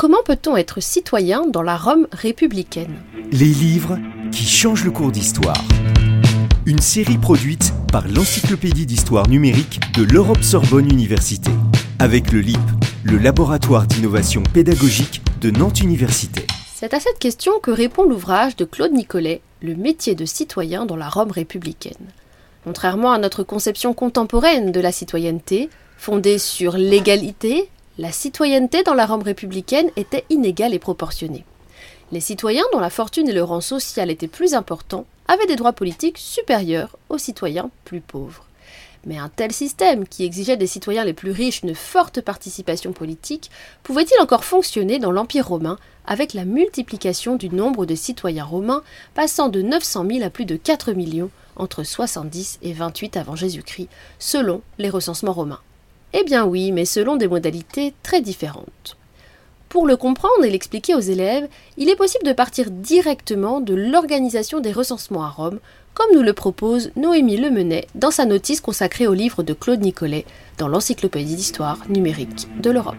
Comment peut-on être citoyen dans la Rome républicaine Les livres qui changent le cours d'histoire. Une série produite par l'Encyclopédie d'histoire numérique de l'Europe Sorbonne Université, avec le LIP, le laboratoire d'innovation pédagogique de Nantes Université. C'est à cette question que répond l'ouvrage de Claude Nicolet, Le métier de citoyen dans la Rome républicaine. Contrairement à notre conception contemporaine de la citoyenneté, fondée sur l'égalité, la citoyenneté dans la Rome républicaine était inégale et proportionnée. Les citoyens dont la fortune et le rang social étaient plus importants avaient des droits politiques supérieurs aux citoyens plus pauvres. Mais un tel système, qui exigeait des citoyens les plus riches une forte participation politique, pouvait-il encore fonctionner dans l'Empire romain avec la multiplication du nombre de citoyens romains passant de 900 000 à plus de 4 millions entre 70 et 28 avant Jésus-Christ, selon les recensements romains? Eh bien oui, mais selon des modalités très différentes. Pour le comprendre et l'expliquer aux élèves, il est possible de partir directement de l'organisation des recensements à Rome, comme nous le propose Noémie Lemenet dans sa notice consacrée au livre de Claude Nicolet dans l'Encyclopédie d'histoire numérique de l'Europe.